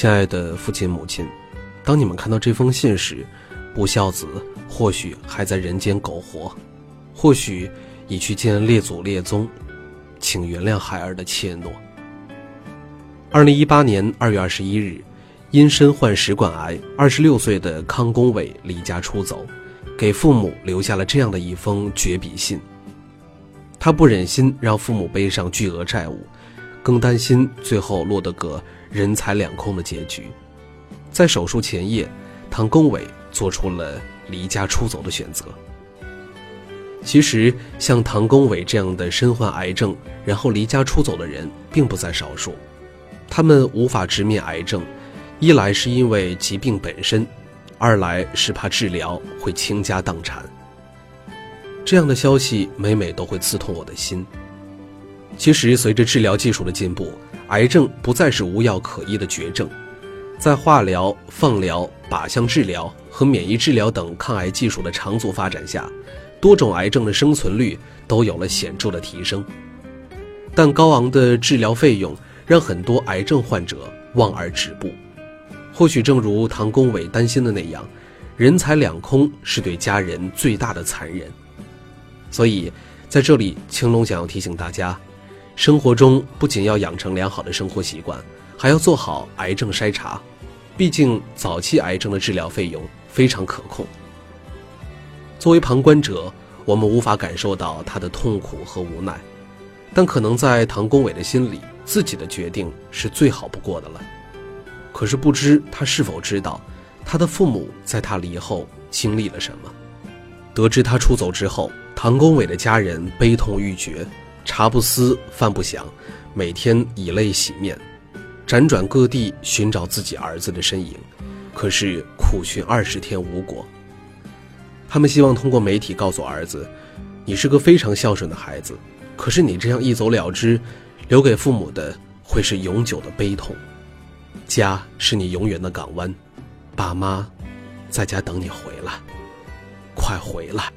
亲爱的父亲母亲，当你们看到这封信时，不孝子或许还在人间苟活，或许已去见列祖列宗，请原谅孩儿的怯懦。二零一八年二月二十一日，因身患食管癌，二十六岁的康公伟离家出走，给父母留下了这样的一封绝笔信。他不忍心让父母背上巨额债务，更担心最后落得个人财两空的结局。在手术前夜，唐公伟做出了离家出走的选择。其实，像唐公伟这样的身患癌症然后离家出走的人，并不在少数。他们无法直面癌症，一来是因为疾病本身，二来是怕治疗会倾家荡产。这样的消息每每都会刺痛我的心。其实，随着治疗技术的进步，癌症不再是无药可医的绝症，在化疗、放疗、靶向治疗和免疫治疗等抗癌技术的长足发展下，多种癌症的生存率都有了显著的提升。但高昂的治疗费用。让很多癌症患者望而止步。或许正如唐公伟担心的那样，人财两空是对家人最大的残忍。所以，在这里，青龙想要提醒大家，生活中不仅要养成良好的生活习惯，还要做好癌症筛查。毕竟，早期癌症的治疗费用非常可控。作为旁观者，我们无法感受到他的痛苦和无奈，但可能在唐公伟的心里。自己的决定是最好不过的了，可是不知他是否知道，他的父母在他离后经历了什么。得知他出走之后，唐公伟的家人悲痛欲绝，茶不思饭不想，每天以泪洗面，辗转各地寻找自己儿子的身影，可是苦寻二十天无果。他们希望通过媒体告诉儿子：“你是个非常孝顺的孩子，可是你这样一走了之。”留给父母的会是永久的悲痛，家是你永远的港湾，爸妈在家等你回来，快回来。